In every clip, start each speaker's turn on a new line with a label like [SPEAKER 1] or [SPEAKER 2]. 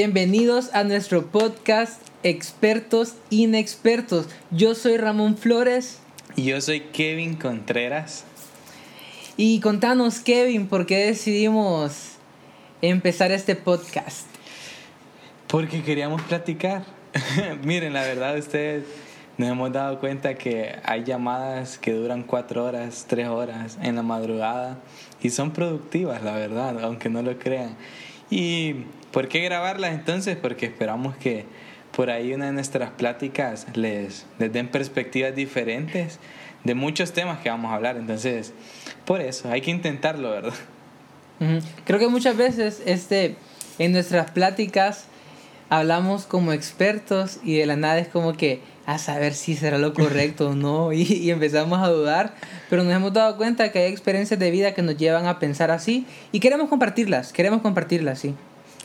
[SPEAKER 1] Bienvenidos a nuestro podcast Expertos Inexpertos. Yo soy Ramón Flores.
[SPEAKER 2] Y yo soy Kevin Contreras.
[SPEAKER 1] Y contanos, Kevin, ¿por qué decidimos empezar este podcast?
[SPEAKER 2] Porque queríamos platicar. Miren, la verdad, ustedes nos hemos dado cuenta que hay llamadas que duran cuatro horas, tres horas en la madrugada y son productivas, la verdad, aunque no lo crean. ¿Y por qué grabarlas entonces? Porque esperamos que por ahí una de nuestras pláticas les, den perspectivas diferentes de muchos temas que vamos a hablar. Entonces, por eso, hay que intentarlo, ¿verdad?
[SPEAKER 1] Creo que muchas veces este, en nuestras pláticas hablamos como expertos y de la nada es como que a saber si será lo correcto o no y, y, empezamos a dudar, pero nos hemos dado cuenta que hay experiencias de vida que nos llevan a pensar así y queremos compartirlas, queremos compartirlas, sí.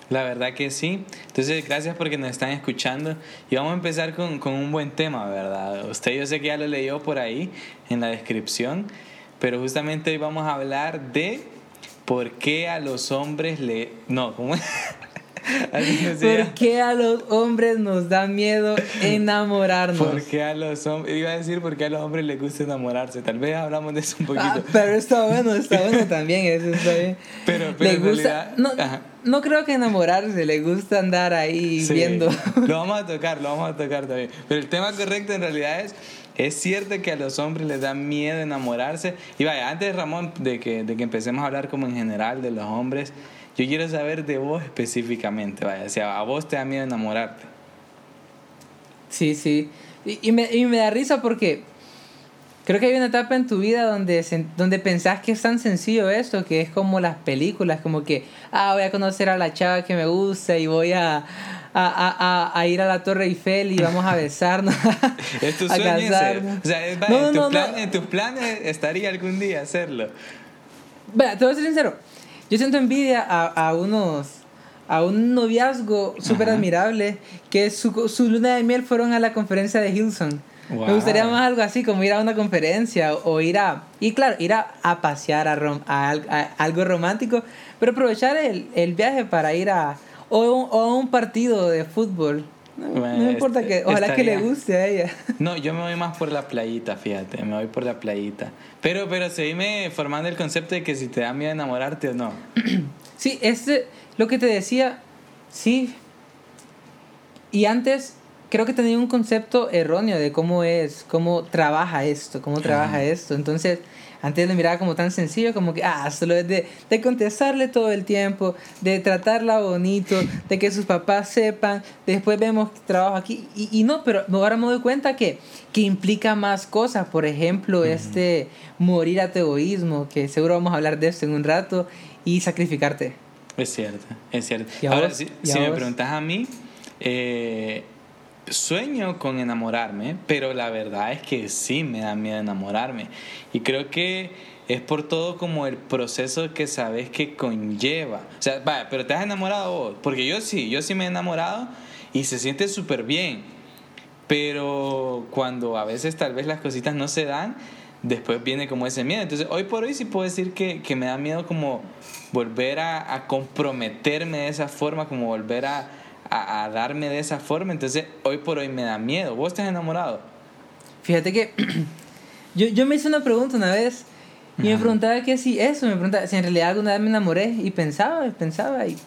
[SPEAKER 2] La verdad que sí. Entonces, gracias porque nos están escuchando. Y vamos a empezar con, con, un buen tema, ¿verdad? Usted yo sé que ya lo leyó por ahí en la descripción, pero justamente hoy vamos a hablar de por qué a los hombres le... No, ¿cómo
[SPEAKER 1] ¿Por qué a los hombres nos da miedo enamorarnos?
[SPEAKER 2] ¿Por qué a los hombres? Iba a decir por qué a los hombres les gusta enamorarse. Tal vez hablamos de eso un poquito. Ah,
[SPEAKER 1] pero está bueno, está bueno también. Eso está bien.
[SPEAKER 2] Pero, pero
[SPEAKER 1] le gusta, no, no, creo que enamorarse, le gusta andar ahí
[SPEAKER 2] sí,
[SPEAKER 1] viendo.
[SPEAKER 2] Lo vamos a tocar, lo vamos a tocar también. Pero el tema correcto en realidad es. Es cierto que a los hombres les da miedo enamorarse. Y vaya, antes, Ramón, de que, de que empecemos a hablar como en general de los hombres, yo quiero saber de vos específicamente, vaya, o sea, a vos te da miedo enamorarte.
[SPEAKER 1] Sí, sí. Y, y, me, y me da risa porque creo que hay una etapa en tu vida donde, donde pensás que es tan sencillo esto, que es como las películas, como que, ah, voy a conocer a la chava que me gusta y voy a, a, a, a ir a la Torre Eiffel y vamos a besarnos.
[SPEAKER 2] es tu sueño. O sea, es, no, en, no, tu plan, en tus planes estaría algún día hacerlo.
[SPEAKER 1] Vaya, te voy a ser sincero. Yo siento envidia a, a unos a un noviazgo súper admirable que su, su luna de miel fueron a la conferencia de Hilson. Wow. Me gustaría más algo así como ir a una conferencia o ir a y claro ir a, a pasear a, rom, a, a, algo romántico pero aprovechar el, el viaje para ir a o, o a un partido de fútbol no, no importa que ojalá estaría... que le guste a ella
[SPEAKER 2] no yo me voy más por la playita fíjate me voy por la playita pero, pero seguime formando el concepto de que si te da miedo enamorarte o no.
[SPEAKER 1] Sí, este, lo que te decía, sí. Y antes creo que tenía un concepto erróneo de cómo es, cómo trabaja esto, cómo trabaja ah. esto. Entonces, antes lo miraba como tan sencillo, como que, ah, solo es de, de contestarle todo el tiempo, de tratarla bonito, de que sus papás sepan, después vemos que trabajo aquí. Y, y no, pero ahora me doy cuenta que, que implica más cosas. Por ejemplo, uh -huh. este morir a tu egoísmo, que seguro vamos a hablar de esto en un rato, y sacrificarte.
[SPEAKER 2] Es cierto, es cierto. Ahora, si, si me preguntas a mí, eh, sueño con enamorarme, pero la verdad es que sí me da miedo enamorarme. Y creo que es por todo como el proceso que sabes que conlleva. O sea, vaya, pero te has enamorado vos. Porque yo sí, yo sí me he enamorado y se siente súper bien. Pero cuando a veces tal vez las cositas no se dan, después viene como ese miedo. Entonces, hoy por hoy sí puedo decir que, que me da miedo como volver a, a comprometerme de esa forma, como volver a a, a, darme de esa forma. Entonces, hoy por hoy me da miedo. ¿Vos estás enamorado?
[SPEAKER 1] Fíjate que yo, yo me hice una pregunta una vez y Ajá. me preguntaba que si eso, me preguntaba si en realidad alguna vez me enamoré y pensaba, pensaba y,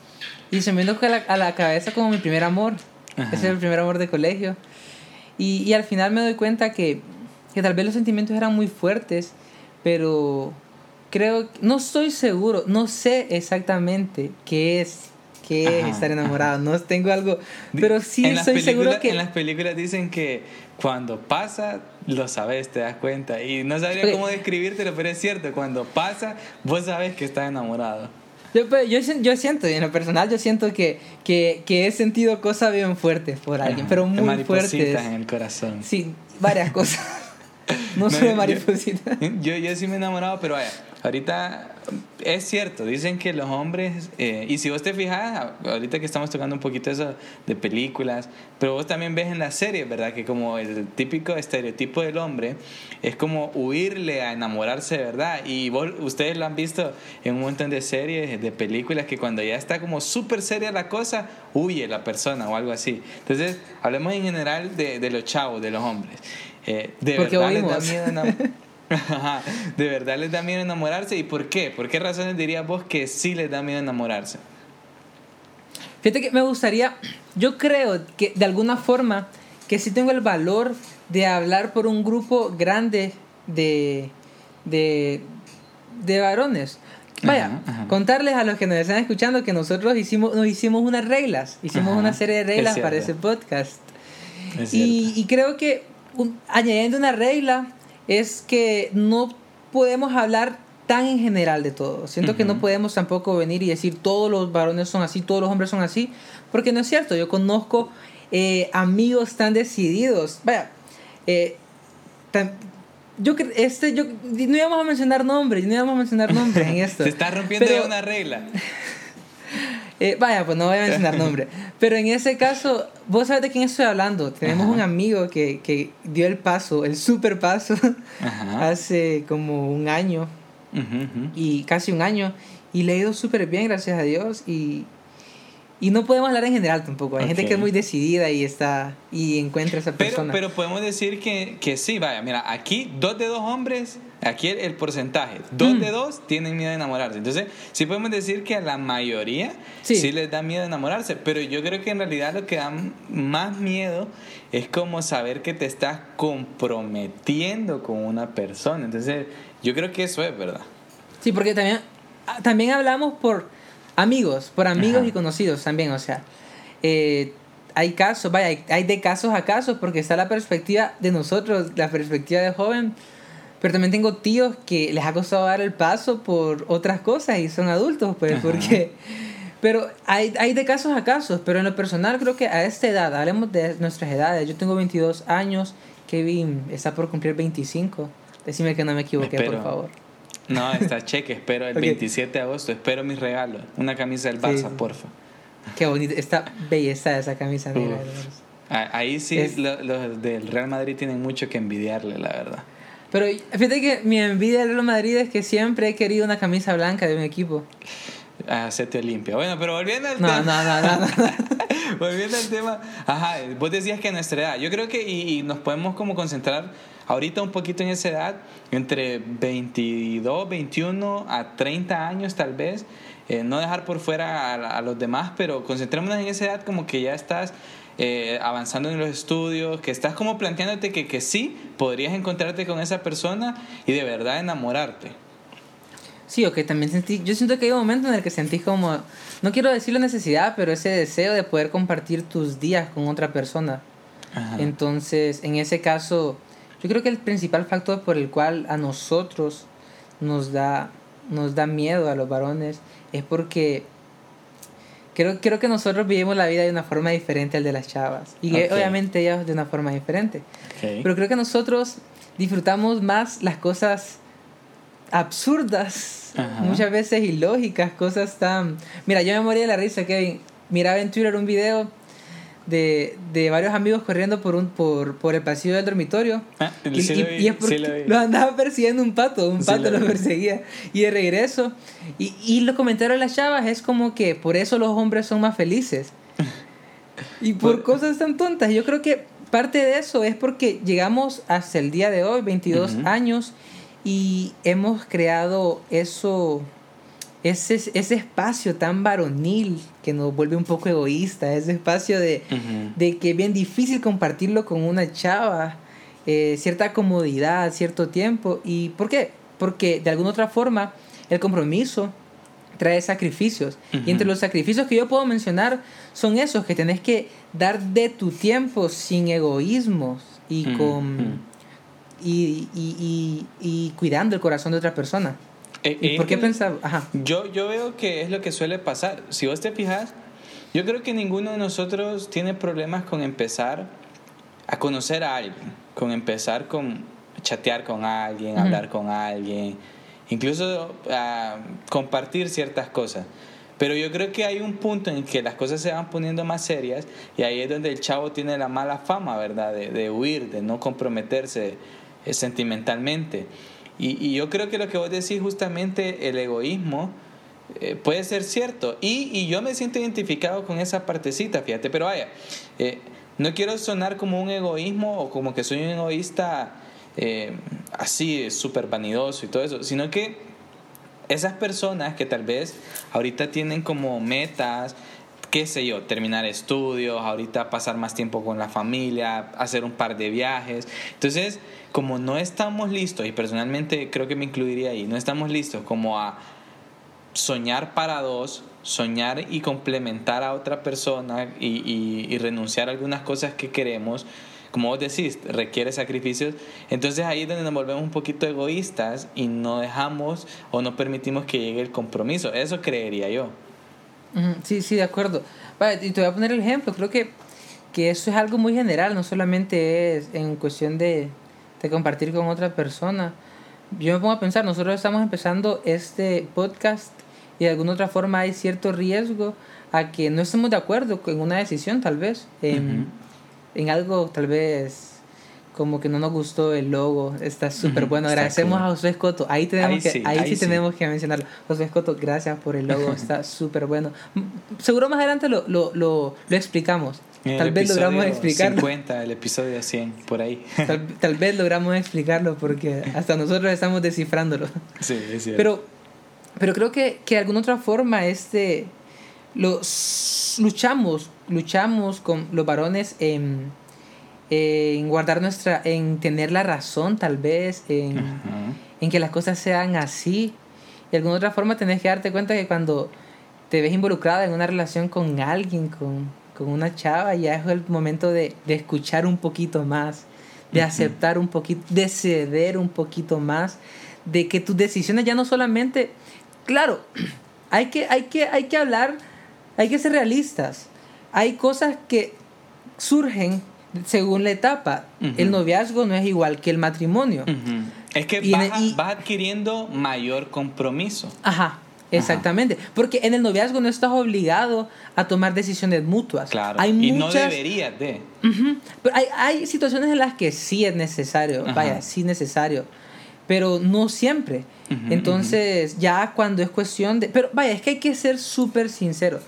[SPEAKER 1] y se me vino a la, a la cabeza como mi primer amor. Ajá. Ese es el primer amor de colegio. Y, y al final me doy cuenta que, que tal vez los sentimientos eran muy fuertes, pero creo, no estoy seguro, no sé exactamente qué es qué es estar enamorado. No tengo algo, pero sí estoy seguro que...
[SPEAKER 2] En las películas dicen que cuando pasa, lo sabes, te das cuenta. Y no sabría cómo describírtelo, pero es cierto, cuando pasa, vos sabes que estás enamorado.
[SPEAKER 1] Yo, pues, yo, yo siento, en lo personal, yo siento que, que, que he sentido cosas bien fuertes por alguien, Ajá. pero muy fuertes.
[SPEAKER 2] en el corazón.
[SPEAKER 1] Sí, varias cosas. no solo maripositas.
[SPEAKER 2] Yo, yo, yo sí me he enamorado, pero vaya, ahorita es cierto, dicen que los hombres, eh, y si vos te fijas, ahorita que estamos tocando un poquito eso de películas, pero vos también ves en las series, ¿verdad? Que como el típico estereotipo del hombre es como huirle a enamorarse, ¿verdad? Y vos, ustedes lo han visto en un montón de series, de películas, que cuando ya está como súper seria la cosa, huye la persona o algo así. Entonces, hablemos en general de, de los chavos, de los hombres. Eh, de verdad les da miedo de verdad les da miedo enamorarse. ¿Y por qué? ¿Por qué razones dirías vos que sí les da miedo enamorarse?
[SPEAKER 1] Fíjate que me gustaría, yo creo que de alguna forma que sí tengo el valor de hablar por un grupo grande de, de, de varones. Vaya, contarles a los que nos están escuchando que nosotros hicimos, nos hicimos unas reglas, hicimos una serie de reglas para ese podcast. Y, y, creo que añadiendo una regla es que no podemos hablar tan en general de todo. Siento que no podemos tampoco venir y decir todos los varones son así, todos los hombres son así, porque no es cierto. Yo conozco eh, amigos tan decididos. Vaya, eh, yo este yo no íbamos a mencionar nombres, no íbamos a mencionar nombres en esto.
[SPEAKER 2] Se está rompiendo ya una regla.
[SPEAKER 1] Eh, vaya, pues no voy a mencionar nombre. Pero en ese caso, vos sabes de quién estoy hablando. Tenemos un amigo que, que, dio el paso, el super paso, hace como un año. Y casi un año. Y le ha ido súper bien, gracias a Dios. Y, y no podemos hablar en general tampoco. Hay gente que es muy decidida y está y encuentra a esa persona.
[SPEAKER 2] Pero, podemos decir que, que, sí, vaya, mira, aquí dos de dos hombres, aquí el, porcentaje, dos mm. de dos tienen miedo de enamorarse. Entonces, sí podemos decir que a la mayoría sí. les da miedo de enamorarse, pero yo creo que en realidad lo que da más miedo es como saber que te estás comprometiendo con una persona. Entonces, yo creo que eso es verdad.
[SPEAKER 1] Sí, porque también, también hablamos por Amigos, por amigos y conocidos también, o sea. Eh, hay casos, vaya, hay, de casos a casos porque está la perspectiva de nosotros, la perspectiva de joven, pero también tengo tíos que les ha costado dar el paso por otras cosas y son adultos, pues, porque... Pero hay, hay de casos a casos, pero en lo personal creo que a esta edad, hablemos de nuestras edades, yo tengo 22 años, Kevin está por cumplir 25, decime que no me equivoqué, por favor.
[SPEAKER 2] No, está cheque, espero el 27 de agosto, espero mi regalo. Una camisa del Barça, porfa.
[SPEAKER 1] Qué bonita, está belleza esa camisa negra.
[SPEAKER 2] Ahí sí los, del Real Madrid tienen mucho que envidiarle, la verdad.
[SPEAKER 1] Pero fíjate que mi envidia del Real Madrid es que siempre he querido una camisa blanca de un equipo.
[SPEAKER 2] Ah, te Olimpia. Bueno, pero volviendo al tema. No, no, no, no. volviendo al tema. Ajá, vos decías que a nuestra edad. Yo creo que y nos podemos como concentrar Ahorita un poquito en esa edad, entre 22, 21 a 30 años tal vez, eh, no dejar por fuera a, los demás, pero concentrémonos en esa edad como que ya estás eh, avanzando en los estudios, que estás como planteándote que, que sí, podrías encontrarte con esa persona y de verdad enamorarte.
[SPEAKER 1] Sí, o que también sentí, yo siento que hay un momento en el que sentí como, no quiero decir la necesidad, pero ese deseo de poder compartir tus días con otra persona. Entonces, en ese caso, yo creo que el principal factor por el cual a nosotros nos da, nos da miedo a los varones es porque creo, creo que nosotros vivimos la vida de una forma diferente al de las chavas. Y obviamente ellas de una forma diferente. Pero creo que nosotros disfrutamos más las cosas absurdas, muchas veces ilógicas, cosas tan... Mira, yo me moría de la risa, que miraba en Twitter un video de, de varios amigos corriendo por un por, por el pasillo del dormitorio. Ah, y, y, es porque lo, andaba persiguiendo un pato, un pato lo, perseguía. Y de regreso. Y, y los comentarios de las chavas es como que por eso los hombres son más felices. y por cosas tan tontas. Yo creo que parte de eso es porque llegamos hasta el día de hoy, 22 años, y hemos creado eso ese, ese espacio tan varonil que nos vuelve un poco egoísta, ese espacio de, de que es bien difícil compartirlo con una chava, eh, cierta comodidad, cierto tiempo. ¿Y por qué? Porque de alguna otra forma el compromiso trae sacrificios. Y entre los sacrificios que yo puedo mencionar son esos, que tenés que dar de tu tiempo sin egoísmos y con... y, y, y, cuidando el corazón de otra persona. Eh, ¿Y por qué pensaba?
[SPEAKER 2] Yo, yo veo que es lo que suele pasar. Si vos te fijas, yo creo que ninguno de nosotros tiene problemas con empezar a conocer a alguien, con empezar con chatear con alguien, hablar con alguien. incluso a compartir ciertas cosas. Pero yo creo que hay un punto en que las cosas se van poniendo más serias y ahí es donde el chavo tiene la mala fama, ¿verdad? De, de huir, de no comprometerse eh, sentimentalmente. Y, y, yo creo que lo que vos decís justamente, el egoísmo, eh, puede ser cierto. Y, y, yo me siento identificado con esa partecita, fíjate, pero vaya, eh, no quiero sonar como un egoísmo o como que soy un egoísta así, súper vanidoso y todo eso, sino que esas personas que tal vez ahorita tienen como metas, qué sé yo, terminar estudios, ahorita pasar más tiempo con la familia, hacer un par de viajes. Entonces, como no estamos listos, y personalmente creo que me incluiría ahí, no estamos listos como a soñar para dos, soñar y complementar a otra persona y, y renunciar a algunas cosas que queremos como vos decís, requiere sacrificios. Entonces ahí es donde nos volvemos un poquito egoístas y no dejamos o no permitimos que llegue el compromiso. Eso creería yo.
[SPEAKER 1] Sí, sí, de acuerdo. y te voy a poner el ejemplo. Creo que, que eso es algo muy general, no solamente es en cuestión de, de compartir con otra persona. Yo me pongo a pensar, nosotros estamos empezando este podcast y de alguna otra forma hay cierto riesgo a que no estemos de acuerdo con una decisión, tal vez en algo tal vez como que no nos gustó el logo, está súper bueno. Agradecemos a Josué Escoto. Ahí tenemos que, sí, ahí, sí, tenemos que mencionarlo. Josué Escoto, gracias por el logo, está súper bueno. Seguro más adelante lo, lo, lo, lo explicamos.
[SPEAKER 2] tal vez logramos explicarlo. 50, el episodio 100, por ahí.
[SPEAKER 1] Tal, tal, vez logramos explicarlo porque hasta nosotros estamos descifrándolo.
[SPEAKER 2] Sí, es cierto.
[SPEAKER 1] Pero, pero creo que, que de alguna otra forma este, los, luchamos luchamos con los varones en, en guardar nuestra, en tener la razón tal vez, en, en, que las cosas sean así. De alguna otra forma tenés que darte cuenta que cuando te ves involucrada en una relación con alguien, con, con una chava, ya es el momento de, de escuchar un poquito más, de aceptar un poquito, de ceder un poquito más, de que tus decisiones ya no solamente, claro, hay que, hay que, hay que hablar, hay que ser realistas. Hay cosas que surgen según la etapa. El noviazgo no es igual que el matrimonio.
[SPEAKER 2] Es que vas, vas, adquiriendo mayor compromiso.
[SPEAKER 1] Ajá. Exactamente, porque en el noviazgo no estás obligado a tomar decisiones mutuas.
[SPEAKER 2] Claro, hay y no deberías de.
[SPEAKER 1] Pero hay, hay, situaciones en las que sí es necesario, vaya, sí es necesario, pero no siempre. Entonces, ya cuando es cuestión de... Pero vaya, es que hay que ser súper sincero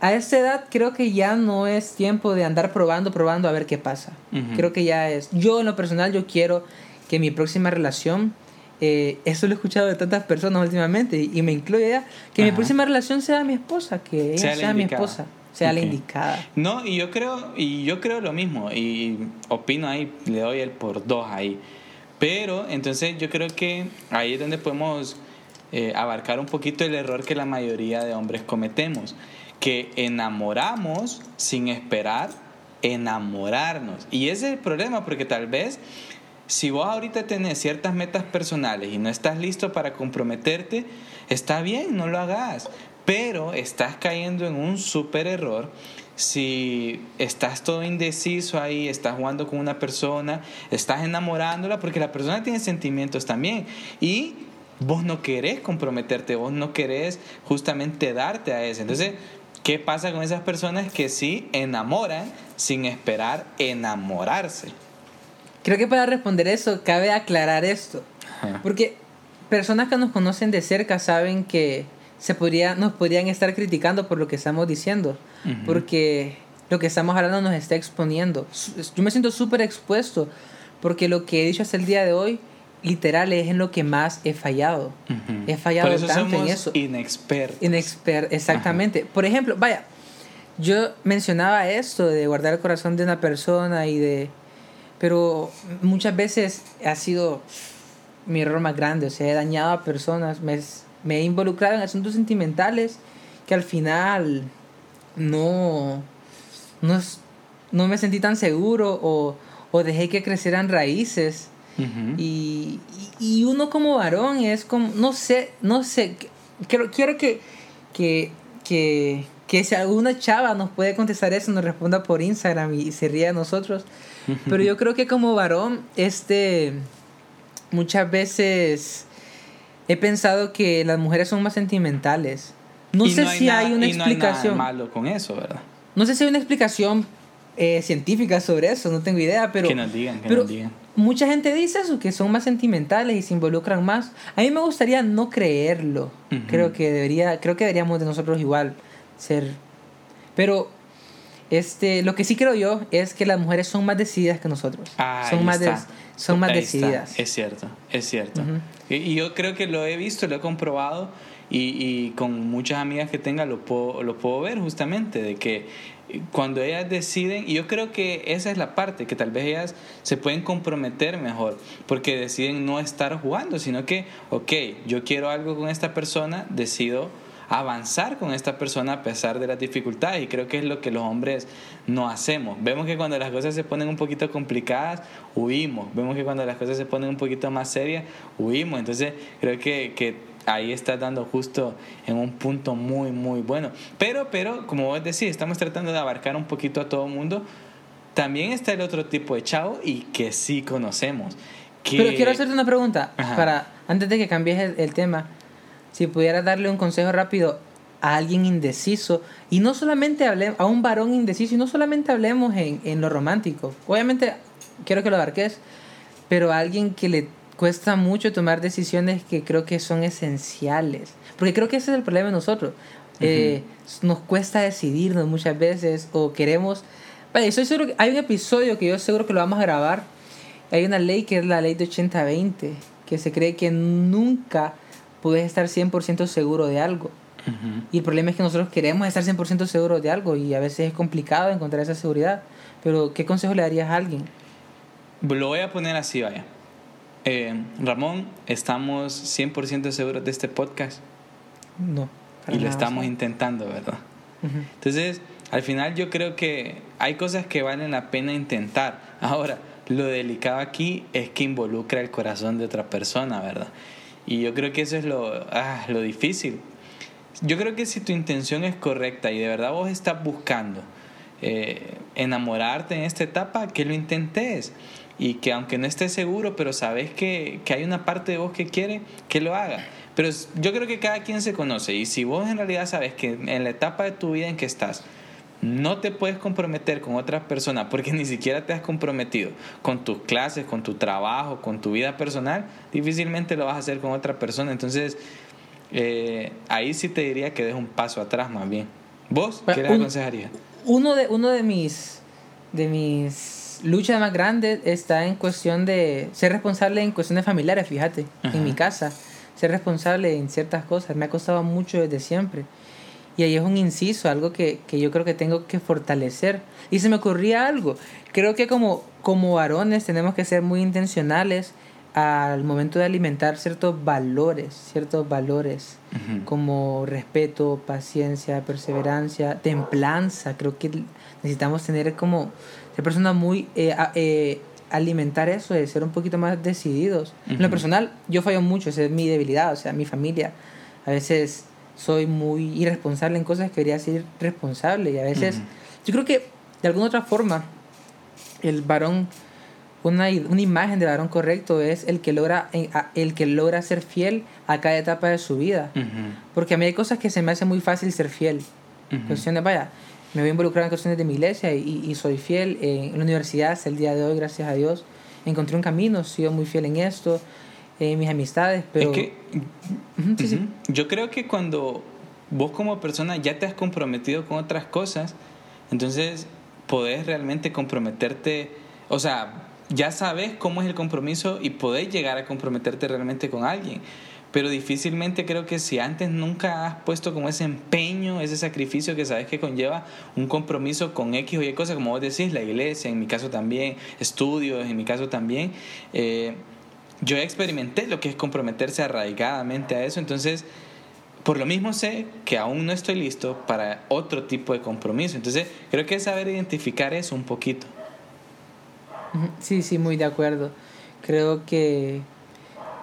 [SPEAKER 1] a esta edad creo que ya no es tiempo de andar probando, probando a ver qué pasa. Creo que ya es. Yo en lo personal yo quiero que mi próxima relación, eh, eso lo he escuchado de tantas personas últimamente y, me incluye ya, que mi próxima relación sea mi esposa, que ella sea, mi esposa, sea la indicada.
[SPEAKER 2] No, y yo creo, y yo creo lo mismo, y opino ahí, le doy el por dos ahí. Pero entonces yo creo que ahí es donde podemos eh, abarcar un poquito el error que la mayoría de hombres cometemos que enamoramos sin esperar enamorarnos. Y ese es el problema, porque tal vez si vos ahorita tenés ciertas metas personales y no estás listo para comprometerte, está bien, no lo hagas. Pero estás cayendo en un súper error si estás todo indeciso ahí, estás jugando con una persona, estás enamorándola, porque la persona tiene sentimientos también. Y vos no querés comprometerte, vos no querés justamente darte a eso. Entonces, ¿Qué pasa con esas personas que sí enamoran sin esperar enamorarse?
[SPEAKER 1] Creo que para responder eso cabe aclarar esto. Porque personas que nos conocen de cerca saben que se podría, nos podrían estar criticando por lo que estamos diciendo. Porque lo que estamos hablando nos está exponiendo. Yo me siento súper expuesto porque lo que he dicho hasta el día de hoy literal es en lo que más he fallado. He fallado tanto en eso.
[SPEAKER 2] Inexpertos.
[SPEAKER 1] Inexpert, exactamente. Por ejemplo, vaya, yo mencionaba esto de guardar el corazón de una persona y de... Pero muchas veces ha sido mi error más grande, o sea, he dañado a personas, me, me he involucrado en asuntos sentimentales que al final no, no, no me sentí tan seguro o, o dejé que crecieran raíces y, y, uno como varón es como, no sé, no sé, quiero, quiero que, que, que, que si alguna chava nos puede contestar eso, nos responda por Instagram y se ríe de nosotros. Pero yo creo que como varón, este, muchas veces he pensado que las mujeres son más sentimentales. No sé si hay una explicación.
[SPEAKER 2] No hay malo con eso, ¿verdad?
[SPEAKER 1] No sé si hay una explicación eh, científica sobre eso, no tengo idea, pero...
[SPEAKER 2] Que nos digan, que nos digan.
[SPEAKER 1] Mucha gente dice eso, que son más sentimentales y se involucran más. A mí me gustaría no creerlo. Creo que debería, creo que deberíamos de nosotros igual ser. Pero este, lo que sí creo yo es que las mujeres son más decididas que nosotros. son más, son más decididas.
[SPEAKER 2] Es cierto, es cierto. y, yo creo que lo he visto, lo he comprobado y, y con muchas amigas que tenga lo puedo, lo puedo ver justamente, de que cuando ellas deciden, y yo creo que esa es la parte, que tal vez ellas se pueden comprometer mejor, porque deciden no estar jugando, sino que, ok, yo quiero algo con esta persona, decido avanzar con esta persona a pesar de las dificultades y creo que es lo que los hombres no hacemos. Vemos que cuando las cosas se ponen un poquito complicadas, huimos. Vemos que cuando las cosas se ponen un poquito más serias, huimos. Entonces creo que, que ahí estás dando justo en un punto muy, muy bueno. Pero, pero, como vos decís, estamos tratando de abarcar un poquito a todo el mundo. También está el otro tipo de chavo y que sí conocemos.
[SPEAKER 1] Pero quiero hacerte una pregunta, para antes de que cambies el tema si pudieras darle un consejo rápido a alguien indeciso, y no solamente hablemos, a un varón indeciso, y no solamente hablemos en, en lo romántico, obviamente quiero que lo abarques, pero a alguien que le cuesta mucho tomar decisiones que creo que son esenciales, porque creo que ese es el problema de nosotros, eh, nos cuesta decidirnos muchas veces, o queremos, vaya, estoy seguro que hay un episodio que yo seguro que lo vamos a grabar, hay una ley que es la ley de 80-20, que se cree que nunca puedes estar 100% seguro de algo. Y el problema es que nosotros queremos estar 100% seguros de algo y a veces es complicado encontrar esa seguridad. Pero, ¿qué consejo le darías a alguien?
[SPEAKER 2] Lo voy a poner así, vaya. Eh, Ramón, ¿estamos 100% seguros de este podcast?
[SPEAKER 1] No.
[SPEAKER 2] Y lo estamos intentando, ¿verdad? Entonces, al final yo creo que hay cosas que valen la pena intentar. Ahora, lo delicado aquí es que involucra el corazón de otra persona, ¿verdad? Y yo creo que eso es lo, ah, lo difícil. Yo creo que si tu intención es correcta y de verdad vos estás buscando eh, enamorarte en esta etapa, que lo intentes. Y que aunque no estés seguro, pero sabes que, que hay una parte de vos que quiere, que lo haga. Pero yo creo que cada quien se conoce. Y si vos en realidad sabes que en la etapa de tu vida en que estás, no te puedes comprometer con otras personas porque ni siquiera te has comprometido con tus clases, con tu trabajo, con tu vida personal, difícilmente lo vas a hacer con otra persona. Entonces, eh, ahí sí te diría que des un paso atrás más bien. ¿Vos qué le aconsejarías?
[SPEAKER 1] Uno de, uno de mis, de mis luchas más grandes está en cuestión de ser responsable en cuestiones familiares, fíjate, en mi casa. Ser responsable en ciertas cosas. Me ha costado mucho desde siempre. Y ahí es un inciso, algo que, que, yo creo que tengo que fortalecer. Y se me ocurría algo. Creo que como, como varones tenemos que ser muy intencionales al momento de alimentar ciertos valores, ciertos valores como respeto, paciencia, perseverancia, templanza. Creo que necesitamos tener como ser personas muy... Eh, eh, alimentar eso, de ser un poquito más decididos. En lo personal, yo fallo mucho, esa es mi debilidad, o sea, mi familia. A veces soy muy irresponsable en cosas que debería ser responsable y a veces yo creo que de alguna otra forma el varón una, una imagen de varón correcto es el que logra el que logra ser fiel a cada etapa de su vida. Porque a mí hay cosas que se me hace muy fácil ser fiel. Cuestiones vaya me voy a involucrar en cuestiones de mi iglesia y, y soy fiel en la universidad hasta el día de hoy gracias a Dios. Encontré un camino sido muy fiel en esto eh, mis amistades, pero...
[SPEAKER 2] Es que, Yo creo que cuando vos como persona ya te has comprometido con otras cosas, entonces podés realmente comprometerte, o sea, ya sabes cómo es el compromiso y podés llegar a comprometerte realmente con alguien. Pero difícilmente creo que si antes nunca has puesto como ese empeño, ese sacrificio que sabes que conlleva un compromiso con X o Y cosas, como vos decís, la iglesia, en mi caso también, estudios, en mi caso también, eh, yo experimenté lo que es comprometerse arraigadamente a eso, entonces por lo mismo sé que aún no estoy listo para otro tipo de compromiso. Entonces creo que es saber identificar eso un poquito.
[SPEAKER 1] Sí, sí, muy de acuerdo. Creo que,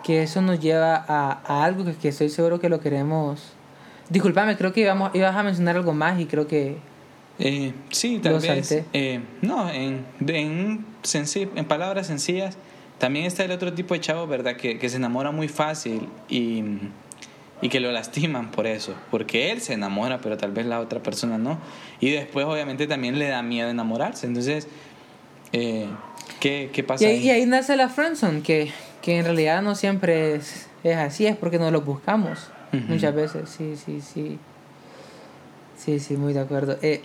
[SPEAKER 1] que eso nos lleva a, a algo que, que, estoy seguro que lo queremos. Disculpame, creo que íbamos, ibas a mencionar algo más y creo que...
[SPEAKER 2] Eh, sí, tal vez. Eh, no, en, en, en palabras sencillas, también está el otro tipo de chavo, ¿verdad? Que, que se enamora muy fácil y, y, que lo lastiman por eso. Porque él se enamora, pero tal vez la otra persona no. Y después, obviamente, también le da miedo enamorarse. Entonces, eh, ¿qué, ¿qué, pasa
[SPEAKER 1] y
[SPEAKER 2] ahí?
[SPEAKER 1] Y ahí nace la friendzone, que, que en realidad no siempre es, es así, es porque no lo buscamos. Muchas veces, sí, sí, sí. Sí, sí, muy de acuerdo. Eh,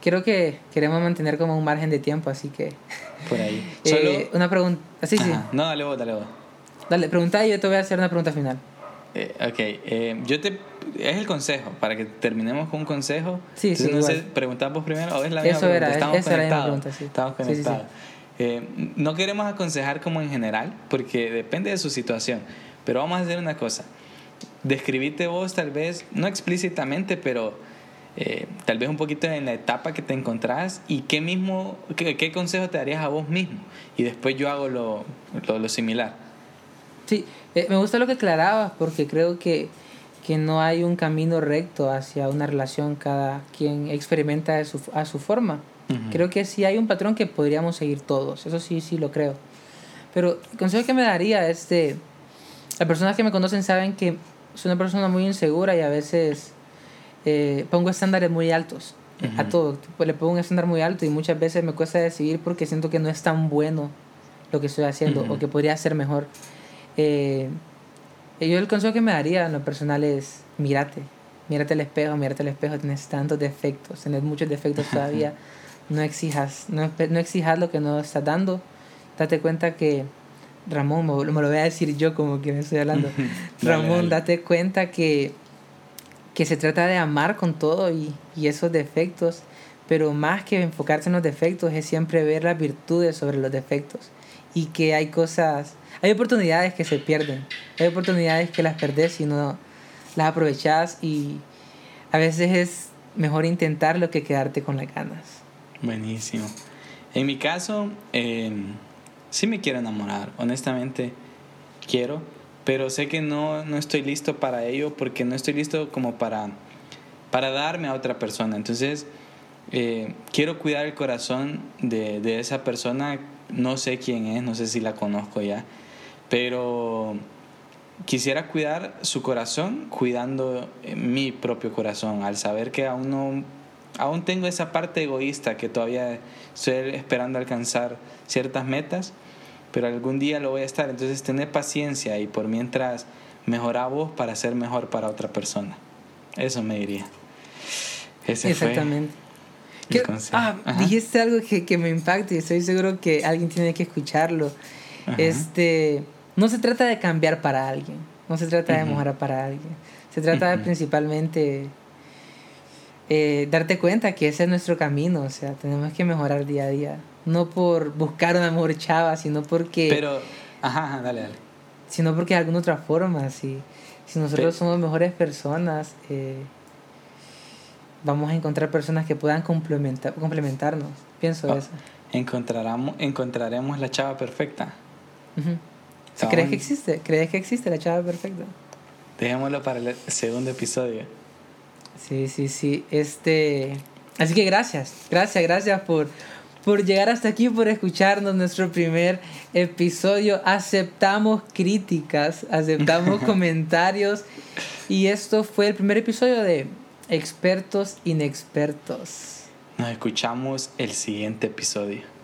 [SPEAKER 1] creo que queremos mantener como un margen de tiempo, así que...
[SPEAKER 2] Por ahí.
[SPEAKER 1] Eh, Solo... una pregunta... Sí, sí.
[SPEAKER 2] No, dale vos, dale vos.
[SPEAKER 1] Dale, pregunta y yo te voy a hacer una pregunta final.
[SPEAKER 2] Eh, ok, eh, yo te... Es el consejo, para que terminemos con un consejo.
[SPEAKER 1] Sí, sí,
[SPEAKER 2] no sé, ¿preguntamos primero o es la misma
[SPEAKER 1] Eso
[SPEAKER 2] pregunta?
[SPEAKER 1] Era,
[SPEAKER 2] Estamos
[SPEAKER 1] esa
[SPEAKER 2] conectados.
[SPEAKER 1] Era la pregunta, sí.
[SPEAKER 2] Estamos conectados. Eh, no queremos aconsejar como en general, porque depende de su situación. Pero vamos a hacer una cosa. Describite vos tal vez, no explícitamente, pero eh, tal vez un poquito en la etapa que te encontrás y qué mismo, qué, qué consejo te darías a vos mismo. Y después yo hago lo, lo, similar.
[SPEAKER 1] Sí, eh, me gusta lo que aclarabas porque creo que, que no hay un camino recto hacia una relación, cada quien experimenta a su, a su forma. Uh -huh. Creo que sí hay un patrón que podríamos seguir todos, eso sí, sí lo creo. Pero el consejo que me daría es de, las personas que me conocen saben que soy una persona muy insegura y a veces eh, pongo estándares muy altos uh -huh. a todo. Le pongo un estándar muy alto y muchas veces me cuesta decidir porque siento que no es tan bueno lo que estoy haciendo uh -huh. o que podría ser mejor. Eh, yo el consejo que me daría en lo personal es mírate, mírate al espejo, mírate al espejo, tienes tantos defectos, tienes muchos defectos todavía, no exijas, no, no exijas lo que no estás dando, date cuenta que Ramón, me, me lo voy a decir yo como que me estoy hablando, Ramón, date cuenta que que se trata de amar con todo y, y, esos defectos, pero más que enfocarse en los defectos es siempre ver las virtudes sobre los defectos y que hay cosas, hay oportunidades que se pierden, hay oportunidades que las perdés y no las aprovechás y a veces es mejor intentarlo que quedarte con las ganas.
[SPEAKER 2] Buenísimo. En mi caso, eh, sí me quiero enamorar, honestamente quiero, pero sé que no, no estoy listo para ello porque no estoy listo como para, para darme a otra persona. Entonces, eh, quiero cuidar el corazón de, de, esa persona. No sé quién es, no sé si la conozco ya, pero quisiera cuidar su corazón cuidando mi propio corazón, al saber que aún no, aún tengo esa parte egoísta que todavía estoy esperando alcanzar ciertas metas pero algún día lo voy a estar. Entonces, tener paciencia y por mientras mejorar vos para ser mejor para otra persona. Eso me diría.
[SPEAKER 1] Ese Exactamente. Fue ah, Ajá. dijiste algo que, que, me impacta y estoy seguro que alguien tiene que escucharlo. Ajá. Este, no se trata de cambiar para alguien, no se trata de uh -huh. mejorar para alguien. Se trata de principalmente eh, darte cuenta que ese es nuestro camino, o sea, tenemos que mejorar día a día no por buscar una mejor chava, sino porque...
[SPEAKER 2] Pero, ajá, dale, dale.
[SPEAKER 1] Sino porque de alguna otra forma, si, si nosotros somos mejores personas, eh, vamos a encontrar personas que puedan complementar, complementarnos. Pienso oh, eso.
[SPEAKER 2] Encontraremos, encontraremos la chava perfecta.
[SPEAKER 1] Uh -huh. ¿Crees que existe? ¿Crees que existe la chava perfecta?
[SPEAKER 2] Dejémoslo para el segundo episodio.
[SPEAKER 1] Sí, sí, sí. Este... Así que gracias, gracias, gracias por por llegar hasta aquí, por escucharnos nuestro primer episodio. Aceptamos críticas, aceptamos comentarios. Y esto fue el primer episodio de Expertos Inexpertos.
[SPEAKER 2] Nos escuchamos el siguiente episodio.